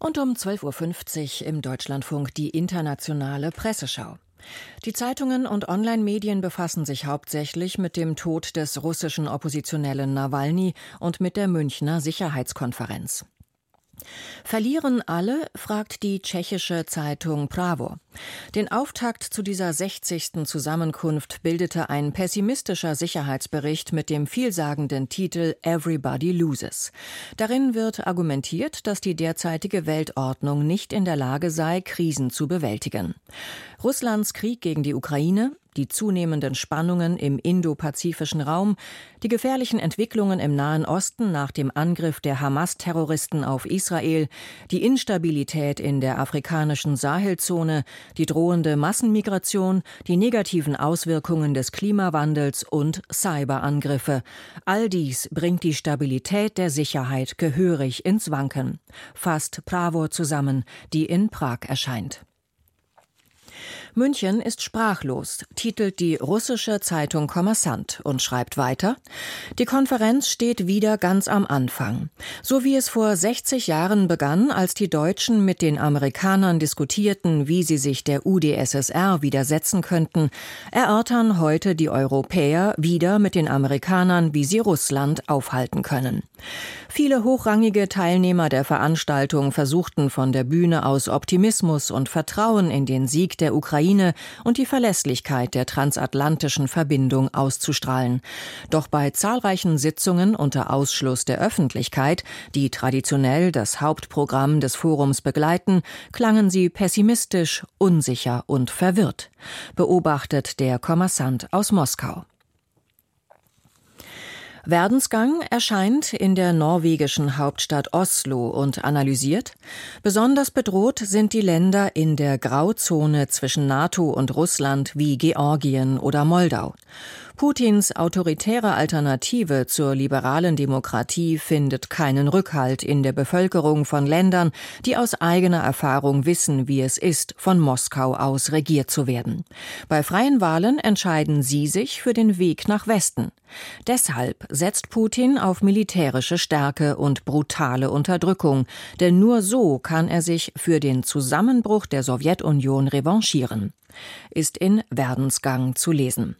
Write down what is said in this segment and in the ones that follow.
Und um 12.50 Uhr im Deutschlandfunk die internationale Presseschau. Die Zeitungen und Online-Medien befassen sich hauptsächlich mit dem Tod des russischen Oppositionellen Nawalny und mit der Münchner Sicherheitskonferenz. Verlieren alle? fragt die tschechische Zeitung Pravo. Den Auftakt zu dieser 60. Zusammenkunft bildete ein pessimistischer Sicherheitsbericht mit dem vielsagenden Titel Everybody Loses. Darin wird argumentiert, dass die derzeitige Weltordnung nicht in der Lage sei, Krisen zu bewältigen. Russlands Krieg gegen die Ukraine, die zunehmenden Spannungen im indopazifischen Raum, die gefährlichen Entwicklungen im Nahen Osten nach dem Angriff der Hamas-Terroristen auf Israel, die Instabilität in der afrikanischen Sahelzone, die drohende Massenmigration, die negativen Auswirkungen des Klimawandels und Cyberangriffe. All dies bringt die Stabilität der Sicherheit gehörig ins Wanken. Fasst Bravo zusammen, die in Prag erscheint. München ist sprachlos, titelt die russische Zeitung Kommersant und schreibt weiter, die Konferenz steht wieder ganz am Anfang. So wie es vor 60 Jahren begann, als die Deutschen mit den Amerikanern diskutierten, wie sie sich der UdSSR widersetzen könnten, erörtern heute die Europäer wieder mit den Amerikanern, wie sie Russland aufhalten können. Viele hochrangige Teilnehmer der Veranstaltung versuchten von der Bühne aus Optimismus und Vertrauen in den Sieg der Ukraine und die Verlässlichkeit der transatlantischen Verbindung auszustrahlen. Doch bei zahlreichen Sitzungen unter Ausschluss der Öffentlichkeit, die traditionell das Hauptprogramm des Forums begleiten, klangen sie pessimistisch, unsicher und verwirrt, beobachtet der Kommersant aus Moskau. Werdensgang erscheint in der norwegischen Hauptstadt Oslo und analysiert, besonders bedroht sind die Länder in der Grauzone zwischen NATO und Russland wie Georgien oder Moldau. Putins autoritäre Alternative zur liberalen Demokratie findet keinen Rückhalt in der Bevölkerung von Ländern, die aus eigener Erfahrung wissen, wie es ist, von Moskau aus regiert zu werden. Bei freien Wahlen entscheiden sie sich für den Weg nach Westen. Deshalb setzt Putin auf militärische Stärke und brutale Unterdrückung, denn nur so kann er sich für den Zusammenbruch der Sowjetunion revanchieren. Ist in Werdensgang zu lesen.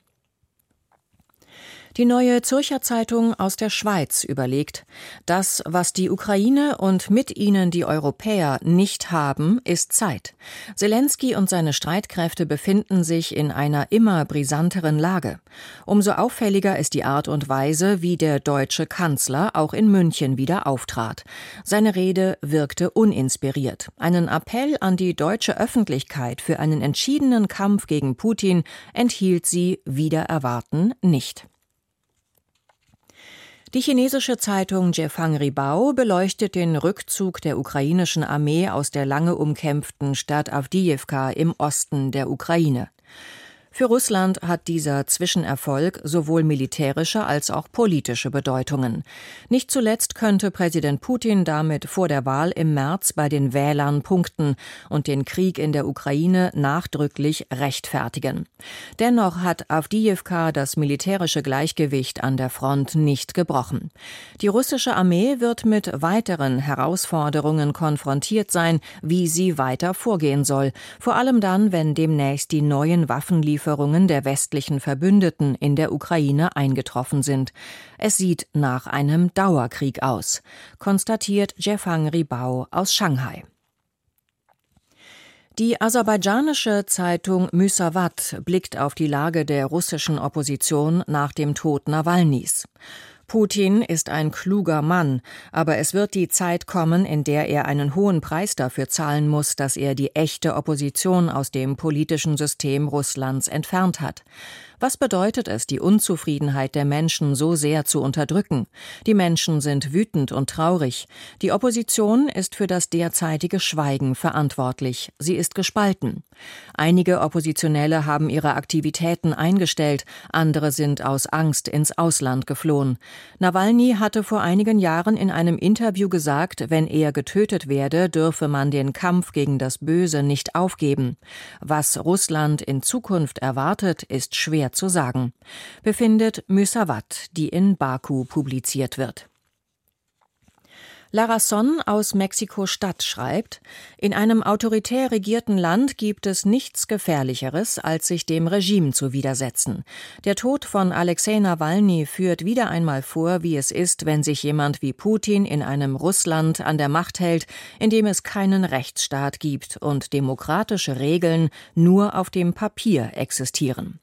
Die neue Zürcher Zeitung aus der Schweiz überlegt, das, was die Ukraine und mit ihnen die Europäer nicht haben, ist Zeit. Zelensky und seine Streitkräfte befinden sich in einer immer brisanteren Lage. Umso auffälliger ist die Art und Weise, wie der deutsche Kanzler auch in München wieder auftrat. Seine Rede wirkte uninspiriert. Einen Appell an die deutsche Öffentlichkeit für einen entschiedenen Kampf gegen Putin enthielt sie wieder erwarten nicht. Die chinesische Zeitung Jefang Ribao beleuchtet den Rückzug der ukrainischen Armee aus der lange umkämpften Stadt Avdiivka im Osten der Ukraine. Für Russland hat dieser Zwischenerfolg sowohl militärische als auch politische Bedeutungen. Nicht zuletzt könnte Präsident Putin damit vor der Wahl im März bei den Wählern punkten und den Krieg in der Ukraine nachdrücklich rechtfertigen. Dennoch hat Avdiivka das militärische Gleichgewicht an der Front nicht gebrochen. Die russische Armee wird mit weiteren Herausforderungen konfrontiert sein, wie sie weiter vorgehen soll, vor allem dann, wenn demnächst die neuen Waffenlieferungen Lieferungen der westlichen Verbündeten in der Ukraine eingetroffen sind. Es sieht nach einem Dauerkrieg aus, konstatiert Jefang Ribau aus Shanghai. Die aserbaidschanische Zeitung Müsavat blickt auf die Lage der russischen Opposition nach dem Tod Nawalnys. Putin ist ein kluger Mann, aber es wird die Zeit kommen, in der er einen hohen Preis dafür zahlen muss, dass er die echte Opposition aus dem politischen System Russlands entfernt hat. Was bedeutet es, die Unzufriedenheit der Menschen so sehr zu unterdrücken? Die Menschen sind wütend und traurig. Die Opposition ist für das derzeitige Schweigen verantwortlich. Sie ist gespalten. Einige Oppositionelle haben ihre Aktivitäten eingestellt, andere sind aus Angst ins Ausland geflohen. Nawalny hatte vor einigen Jahren in einem Interview gesagt, wenn er getötet werde, dürfe man den Kampf gegen das Böse nicht aufgeben. Was Russland in Zukunft erwartet, ist schwer schwer zu sagen, befindet Müsavat, die in Baku publiziert wird. Lara Son aus Mexiko-Stadt schreibt, in einem autoritär regierten Land gibt es nichts Gefährlicheres, als sich dem Regime zu widersetzen. Der Tod von Alexei Nawalny führt wieder einmal vor, wie es ist, wenn sich jemand wie Putin in einem Russland an der Macht hält, in dem es keinen Rechtsstaat gibt und demokratische Regeln nur auf dem Papier existieren.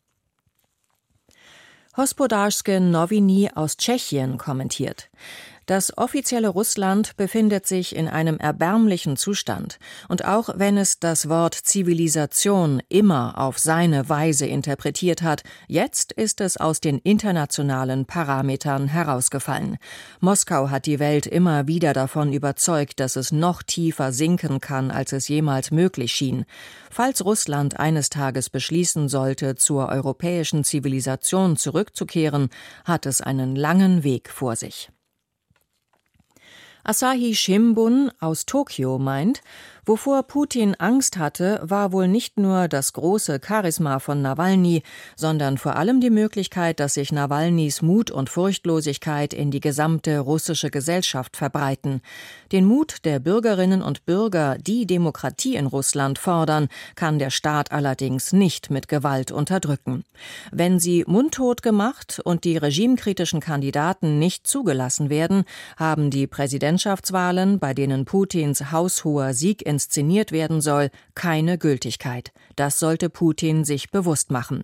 Hospodarske Novini aus Tschechien kommentiert. Das offizielle Russland befindet sich in einem erbärmlichen Zustand, und auch wenn es das Wort Zivilisation immer auf seine Weise interpretiert hat, jetzt ist es aus den internationalen Parametern herausgefallen. Moskau hat die Welt immer wieder davon überzeugt, dass es noch tiefer sinken kann, als es jemals möglich schien. Falls Russland eines Tages beschließen sollte, zur europäischen Zivilisation zurückzukehren, hat es einen langen Weg vor sich. Asahi Shimbun aus Tokio meint, Wovor Putin Angst hatte, war wohl nicht nur das große Charisma von Nawalny, sondern vor allem die Möglichkeit, dass sich Nawalnys Mut und Furchtlosigkeit in die gesamte russische Gesellschaft verbreiten. Den Mut der Bürgerinnen und Bürger, die Demokratie in Russland fordern, kann der Staat allerdings nicht mit Gewalt unterdrücken. Wenn sie mundtot gemacht und die regimekritischen Kandidaten nicht zugelassen werden, haben die Präsidentschaftswahlen, bei denen Putins haushoher Sieg in inszeniert werden soll, keine Gültigkeit. Das sollte Putin sich bewusst machen.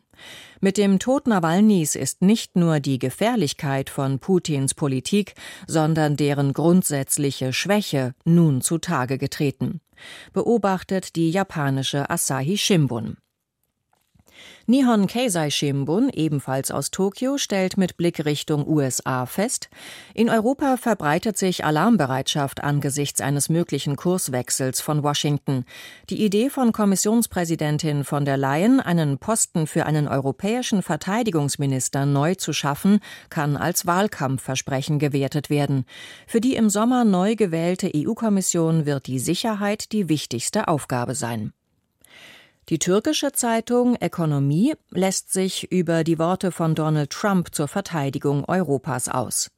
Mit dem Tod Nawalnys ist nicht nur die Gefährlichkeit von Putins Politik, sondern deren grundsätzliche Schwäche nun zutage getreten. Beobachtet die japanische Asahi Shimbun. Nihon Keizai Shimbun, ebenfalls aus Tokio, stellt mit Blick Richtung USA fest, in Europa verbreitet sich Alarmbereitschaft angesichts eines möglichen Kurswechsels von Washington. Die Idee von Kommissionspräsidentin von der Leyen, einen Posten für einen europäischen Verteidigungsminister neu zu schaffen, kann als Wahlkampfversprechen gewertet werden. Für die im Sommer neu gewählte EU-Kommission wird die Sicherheit die wichtigste Aufgabe sein. Die türkische Zeitung Ökonomie lässt sich über die Worte von Donald Trump zur Verteidigung Europas aus.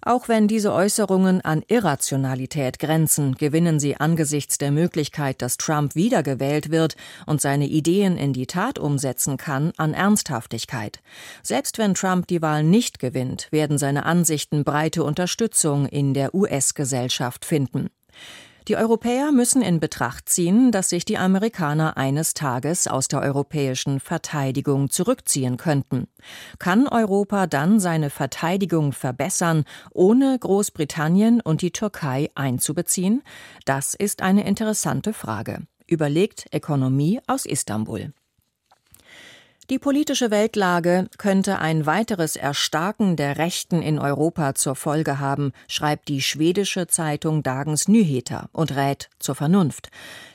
Auch wenn diese Äußerungen an Irrationalität grenzen, gewinnen sie angesichts der Möglichkeit, dass Trump wiedergewählt wird und seine Ideen in die Tat umsetzen kann, an Ernsthaftigkeit. Selbst wenn Trump die Wahl nicht gewinnt, werden seine Ansichten breite Unterstützung in der US-Gesellschaft finden. Die Europäer müssen in Betracht ziehen, dass sich die Amerikaner eines Tages aus der europäischen Verteidigung zurückziehen könnten. Kann Europa dann seine Verteidigung verbessern, ohne Großbritannien und die Türkei einzubeziehen? Das ist eine interessante Frage. Überlegt Ökonomie aus Istanbul. Die politische Weltlage könnte ein weiteres Erstarken der Rechten in Europa zur Folge haben, schreibt die schwedische Zeitung Dagens Nyheter und rät zur Vernunft.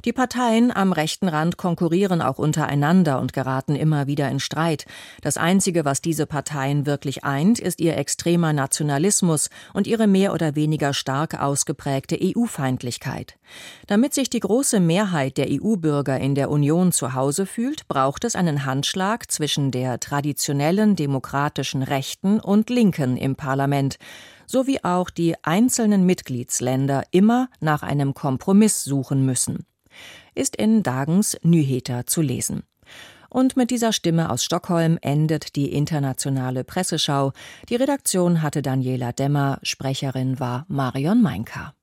Die Parteien am rechten Rand konkurrieren auch untereinander und geraten immer wieder in Streit. Das Einzige, was diese Parteien wirklich eint, ist ihr extremer Nationalismus und ihre mehr oder weniger stark ausgeprägte EU-Feindlichkeit. Damit sich die große Mehrheit der EU-Bürger in der Union zu Hause fühlt, braucht es einen Handschlag zwischen der traditionellen demokratischen Rechten und Linken im Parlament sowie auch die einzelnen Mitgliedsländer immer nach einem Kompromiss suchen müssen ist in Dagens Nyheter zu lesen. Und mit dieser Stimme aus Stockholm endet die internationale Presseschau. Die Redaktion hatte Daniela Demmer, Sprecherin war Marion Meinka.